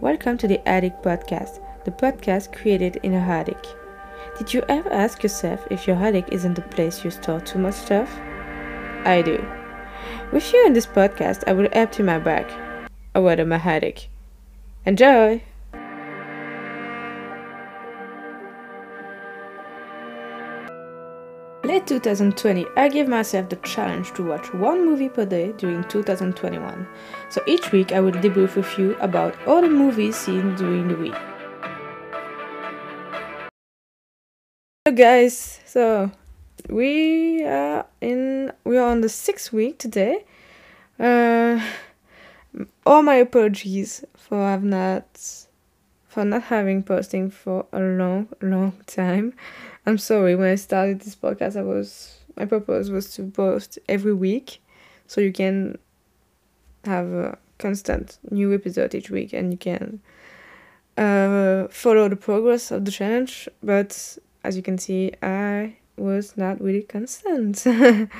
Welcome to the Attic Podcast, the podcast created in a attic. Did you ever ask yourself if your attic isn't the place you store too much stuff? I do. With you in this podcast, I will empty my bag, or rather my attic. Enjoy! Late 2020, I gave myself the challenge to watch one movie per day during 2021. So each week I will debrief with you about all the movies seen during the week. Hello guys, so we are in we are on the sixth week today. Uh, all my apologies for have not for not having posting for a long long time. I'm sorry. When I started this podcast, I was my purpose was to post every week, so you can have a constant new episode each week, and you can uh, follow the progress of the challenge. But as you can see, I was not really constant.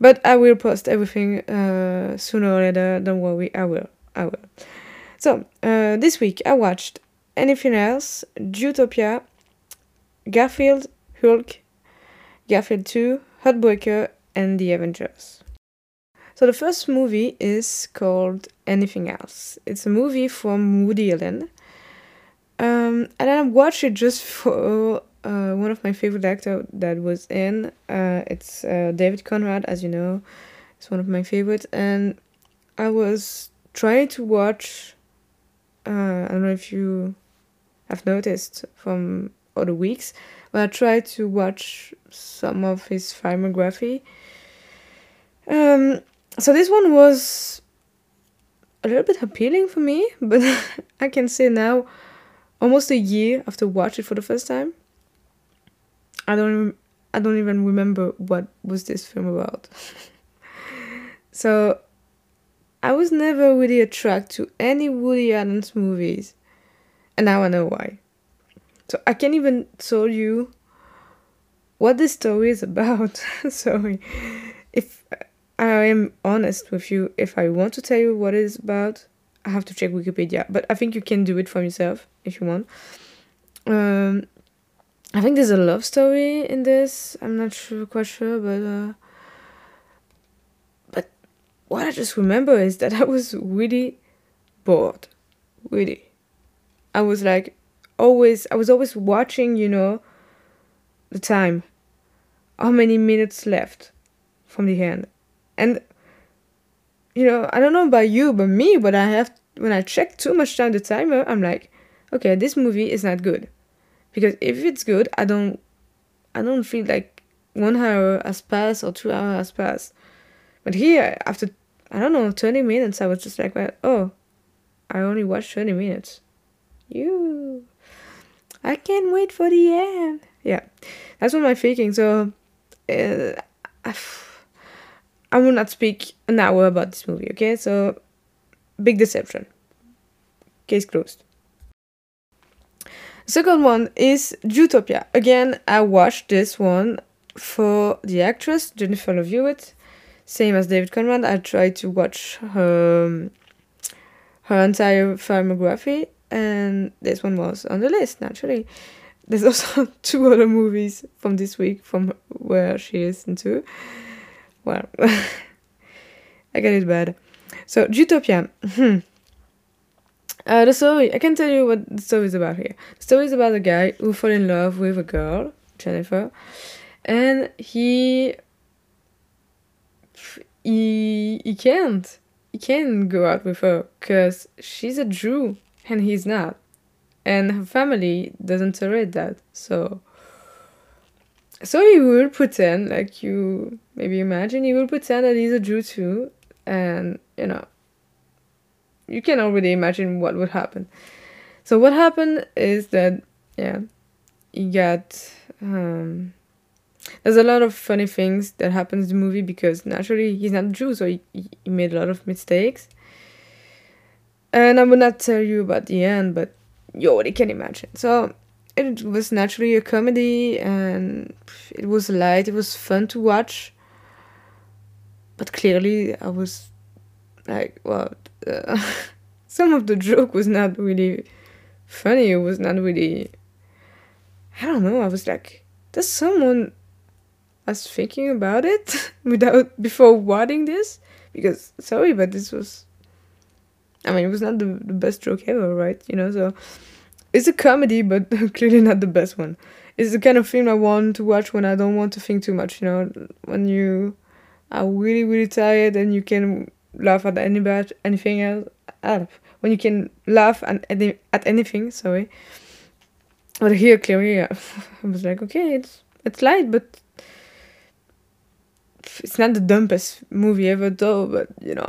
but I will post everything uh, sooner or later. Don't worry, I will. I will. So uh, this week I watched anything else, Jewtopia, Garfield, Hulk, Garfield 2, Heartbreaker, and The Avengers. So the first movie is called Anything Else. It's a movie from Woody Allen. Um, and I watched it just for uh, one of my favorite actors that was in. Uh, it's uh, David Conrad, as you know. It's one of my favorites. And I was trying to watch. Uh, I don't know if you have noticed from other weeks, but I tried to watch some of his filmography. Um, so this one was a little bit appealing for me, but I can say now, almost a year after watch it for the first time, I don't I don't even remember what was this film about. so I was never really attracted to any Woody Allen's movies, and now I know why. So I can't even tell you what this story is about. Sorry. If I am honest with you, if I want to tell you what it is about, I have to check Wikipedia. But I think you can do it for yourself if you want. Um, I think there's a love story in this. I'm not sure, quite sure, but uh, but what I just remember is that I was really bored. Really, I was like, always I was always watching, you know, the time. How many minutes left from the end. And you know, I don't know about you, but me, but I have when I check too much time the timer, I'm like, okay, this movie is not good. Because if it's good, I don't I don't feel like one hour has passed or two hours has passed. But here, after I don't know, twenty minutes, I was just like, well, oh, I only watched twenty minutes. You I can't wait for the end. Yeah, that's what I'm thinking. So, uh, I will not speak an hour about this movie. Okay, so big deception. Case closed. Second one is Jewtopia. Again, I watched this one for the actress Jennifer Love Hewitt. Same as David Conrad, I tried to watch her her entire filmography and this one was on the list naturally. There's also two other movies from this week from where she is into. Well, I get it bad. So Jewtopia. Hmm. Uh, the story. I can tell you what the story is about here. The story is about a guy who fell in love with a girl, Jennifer, and he he he can't he can't go out with her because she's a Jew and he's not. And her family doesn't tolerate that. So so he will pretend like you maybe imagine he will pretend that he's a Jew too and you know you can already imagine what would happen. So what happened is that yeah he got um there's a lot of funny things that happens in the movie because naturally he's not Jew, so he, he made a lot of mistakes. And I will not tell you about the end, but you already can imagine. So it was naturally a comedy and it was light, it was fun to watch. But clearly, I was like, what? Uh, some of the joke was not really funny. It was not really. I don't know. I was like, does someone was thinking about it without before watching this? Because sorry, but this was. I mean, it was not the, the best joke ever, right? You know, so it's a comedy, but clearly not the best one. It's the kind of film I want to watch when I don't want to think too much. You know, when you are really really tired and you can laugh at any bad anything else. When you can laugh at any at anything. Sorry. But here clearly, I was like, okay, it's it's light, but it's not the dumbest movie ever, though. But you know,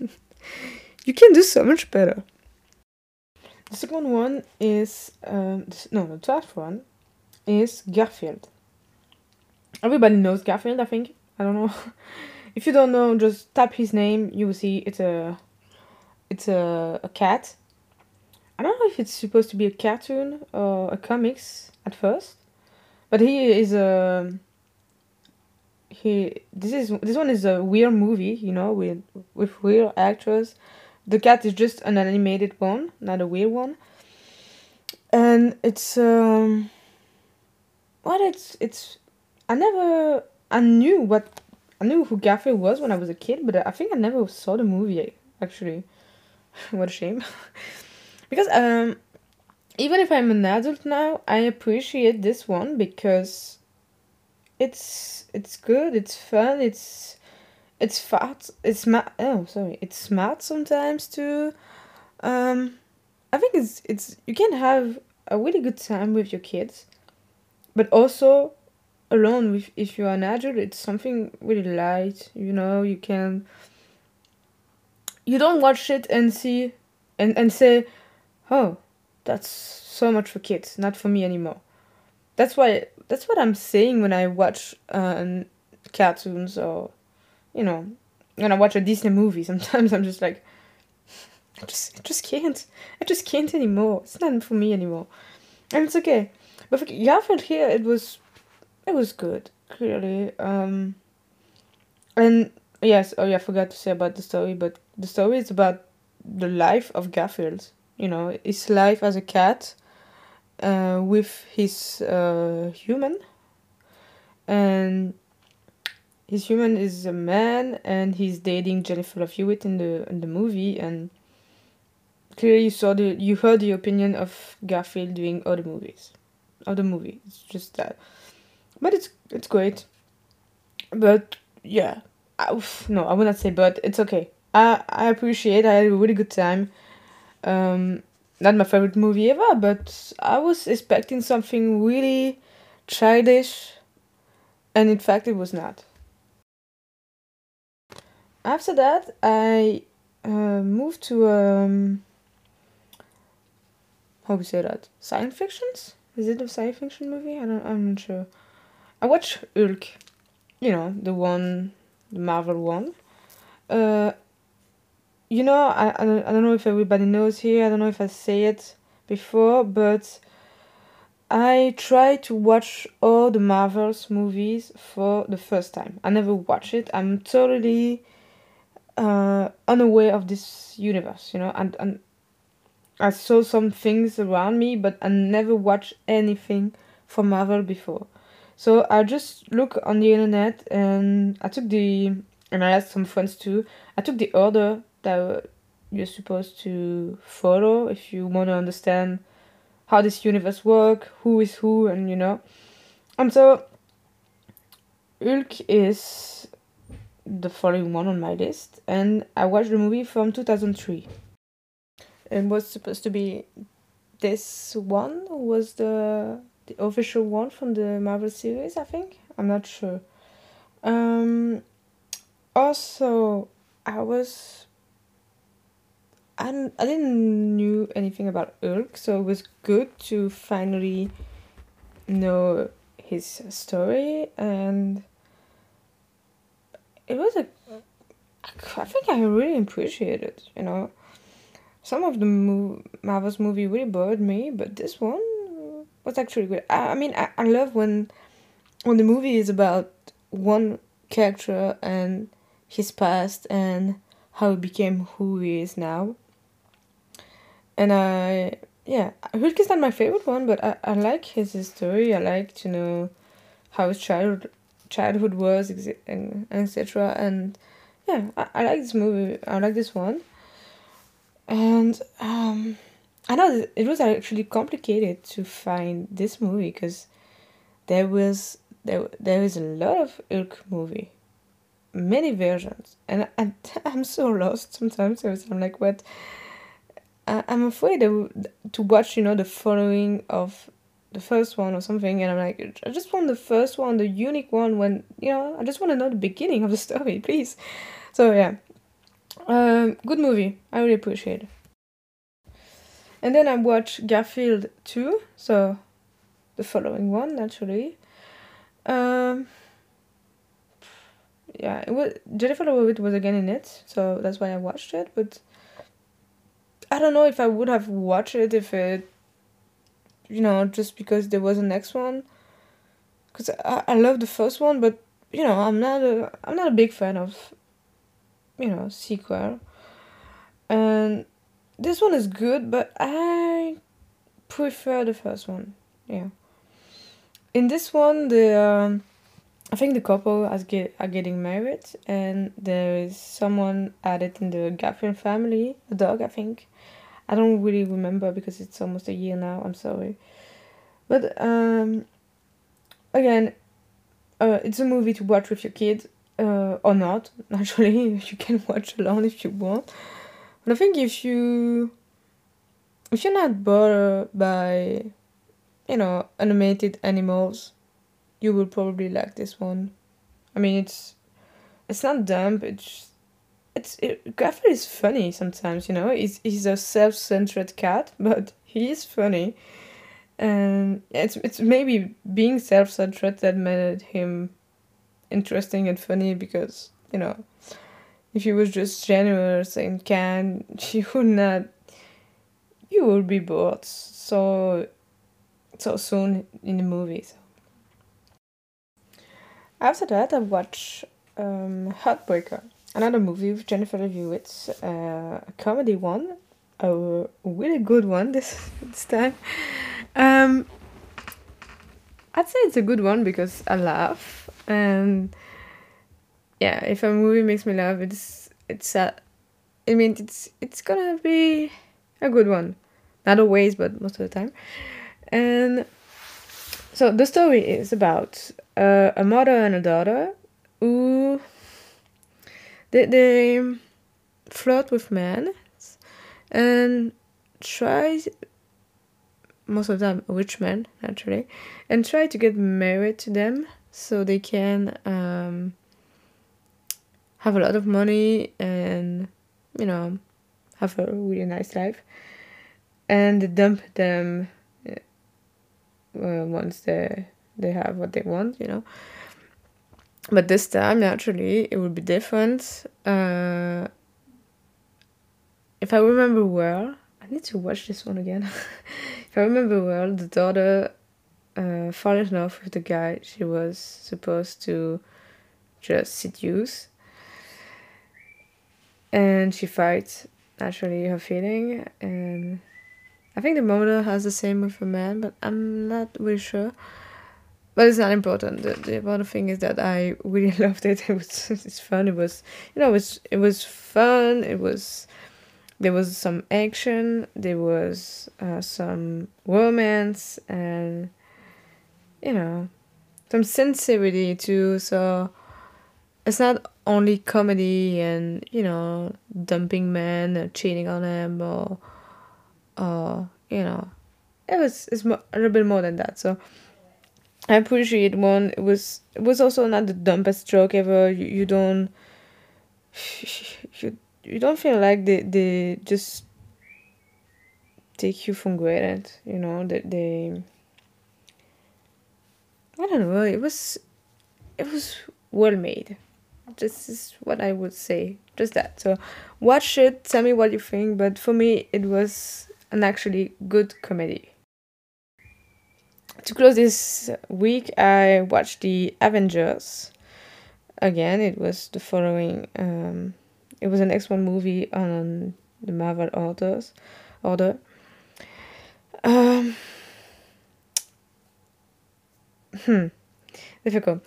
you can do so much better. The second one is um, no, the third one is Garfield. Everybody knows Garfield, I think. I don't know. if you don't know, just tap his name. You will see it's a it's a, a cat. I don't know if it's supposed to be a cartoon or a comics at first, but he is a he. This is this one is a weird movie, you know, with with weird actors. The cat is just an animated one, not a weird one, and it's um. What it's it's, I never I knew what I knew who Garfield was when I was a kid, but I think I never saw the movie actually. what a shame. because um even if I'm an adult now, I appreciate this one because it's it's good, it's fun, it's it's fat. it's smart. Oh, sorry, it's smart sometimes too. Um, I think it's it's you can have a really good time with your kids, but also alone with if you're an adult, it's something really light. You know, you can you don't watch it and see and, and say, oh, that's so much for kids, not for me anymore. That's why that's what I'm saying when I watch uh, cartoons or, you know, when I watch a Disney movie. Sometimes I'm just like, I just I just can't. I just can't anymore. It's not for me anymore, and it's okay. But for Garfield here, it was, it was good clearly. Um, and yes, oh yeah, I forgot to say about the story, but the story is about the life of Garfield. You know, his life as a cat uh, with his uh, human. And his human is a man and he's dating Jennifer Love Hewitt in the in the movie and clearly you saw the you heard the opinion of Garfield doing other movies. Of the movie. It's just that. But it's it's great. But yeah. Oof, no, I would not say but it's okay. I I appreciate. I had a really good time. Um, not my favorite movie ever, but I was expecting something really childish, and in fact, it was not. After that, I uh, moved to um, how we say that science fictions. Is it a science fiction movie? I don't. I'm not sure. I watched Hulk. You know the one, the Marvel one. Uh, you know, I, I, don't, I don't know if everybody knows here, I don't know if I say it before, but I try to watch all the Marvels movies for the first time. I never watch it. I'm totally uh, unaware of this universe, you know, and, and I saw some things around me, but I never watched anything from Marvel before. So I just look on the internet and I took the and I asked some friends too. I took the order that you're supposed to follow if you want to understand how this universe work, who is who, and you know. And so, Hulk is the following one on my list, and I watched the movie from 2003. It was supposed to be this one was the the official one from the Marvel series, I think. I'm not sure. Um, also, I was I I didn't knew anything about Hulk, so it was good to finally know his story, and it was a. I think I really appreciated it. You know, some of the Marvel's movie really bored me, but this one was actually good. I, I mean, I, I love when when the movie is about one character and his past and how he became who he is now and I yeah, Hulk is not my favorite one, but I, I like his story. I like to know how his childhood childhood was etc. And yeah, I, I like this movie. I like this one. And um, I know it was actually complicated to find this movie because there was there there is a lot of Hulk movie, many versions, and I, I'm so lost sometimes. I'm like, what? I'm afraid to watch, you know, the following of the first one or something, and I'm like, I just want the first one, the unique one. When you know, I just want to know the beginning of the story, please. So yeah, um, good movie. I really appreciate. it. And then I watched Garfield two, so the following one naturally. Um, yeah, it was Jennifer Love was again in it, so that's why I watched it. But I don't know if I would have watched it if it, you know, just because there was a next one. Cause I, I love the first one, but you know I'm not a I'm not a big fan of, you know, sequel. And this one is good, but I prefer the first one. Yeah. In this one, the um, I think the couple has get are getting married, and there is someone added in the Garfield family, a dog, I think. I don't really remember because it's almost a year now. I'm sorry, but um, again, uh, it's a movie to watch with your kid uh, or not. Naturally, you can watch alone if you want. But I think if you if you're not bothered by you know animated animals you will probably like this one. I mean, it's it's not dumb. It's it's it, is funny sometimes. You know, he's he's a self-centered cat, but he is funny, and it's it's maybe being self-centered that made him interesting and funny because you know if he was just generous and kind, he would not. You would be bored so so soon in the movies. After that, I watched um, Heartbreaker, another movie with Jennifer Love uh, a comedy one, a really good one this this time. Um, I'd say it's a good one because I laugh, and yeah, if a movie makes me laugh, it's it's uh, I mean it's it's gonna be a good one, not always, but most of the time, and so the story is about uh, a mother and a daughter who they, they flirt with men and try most of them rich men naturally and try to get married to them so they can um, have a lot of money and you know have a really nice life and dump them uh, once they they have what they want, you know. But this time, naturally, it will be different. Uh, if I remember well, I need to watch this one again. if I remember well, the daughter uh, fell in love with the guy she was supposed to just seduce. And she fights naturally her feeling and I think the mother has the same with a man, but I'm not really sure. But it's not important. The, the thing is that I really loved it. It was it's fun. It was you know it was it was fun. It was there was some action. There was uh, some romance and you know some sincerity too. So it's not only comedy and you know dumping men, or cheating on them or uh, you know, it was it's a little bit more than that. So I appreciate one. It was it was also not the dumbest joke ever. You, you don't you you don't feel like they they just take you for granted. You know that they. I don't know. It was, it was well made. This is what I would say. Just that. So, watch it. Tell me what you think. But for me, it was an actually good comedy. To close this week, I watched the Avengers. Again, it was the following. Um, it was an X one movie on the Marvel orders order. Um, hmm, difficult.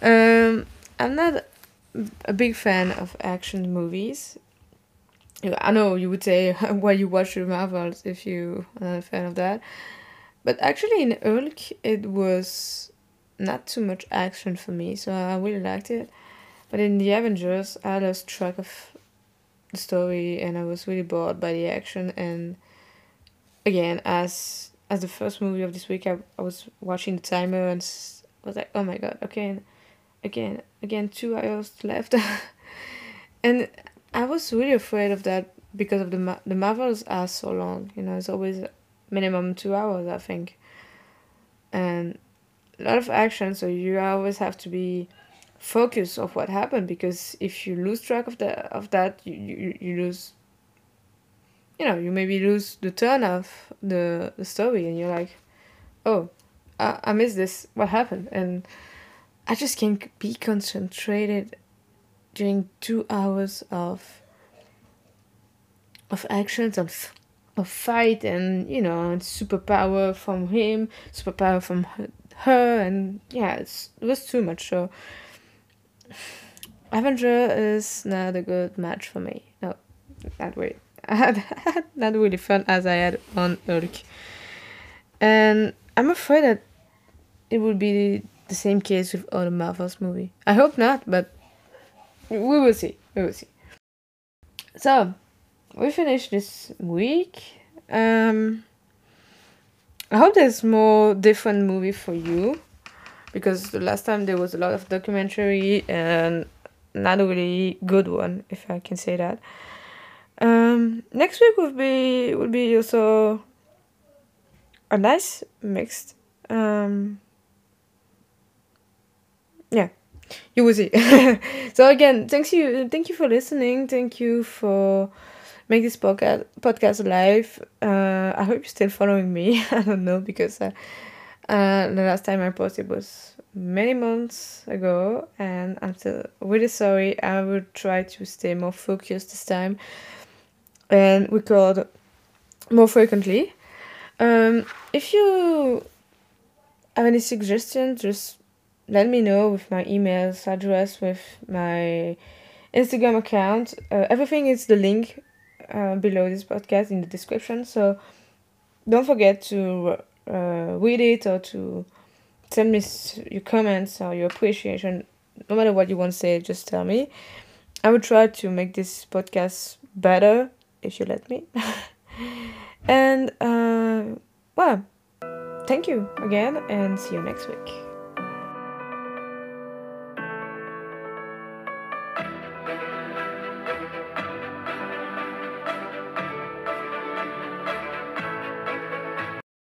Um, I'm not a big fan of action movies. I know you would say why you watch the Marvels if you are not a fan of that, but actually in Hulk it was not too much action for me, so I really liked it. But in the Avengers, I lost track of the story and I was really bored by the action. And again, as as the first movie of this week, I, I was watching the timer and was like, oh my god, okay, again, again, two hours left, and I was really afraid of that because of the the Marvels are so long. You know, it's always minimum two hours, I think, and a lot of action. So you always have to be focused of what happened because if you lose track of the of that, you you, you lose. You know, you maybe lose the turn of the the story, and you're like, oh, I, I missed this. What happened? And I just can't be concentrated during two hours of of actions of of fight and you know superpower from him superpower from her, and yeah it was too much so avenger is not a good match for me no not really not really fun as i had on Hulk. and i'm afraid that it would be the same case with other marvels movie i hope not but we will see. We will see. So, we finished this week. Um, I hope there's more different movie for you because the last time there was a lot of documentary and not a really good one, if I can say that. Um, next week will be will be also a nice mixed. Um, yeah, you will see. so again, thanks you, thank you for listening. Thank you for make this podcast podcast live. Uh, I hope you're still following me. I don't know because uh, uh, the last time I posted was many months ago, and I'm still really sorry. I will try to stay more focused this time and record more frequently. Um, if you have any suggestions, just let me know with my email address, with my Instagram account. Uh, everything is the link uh, below this podcast in the description. So don't forget to uh, read it or to send me your comments or your appreciation. No matter what you want to say, just tell me. I will try to make this podcast better if you let me. and uh, well, thank you again and see you next week.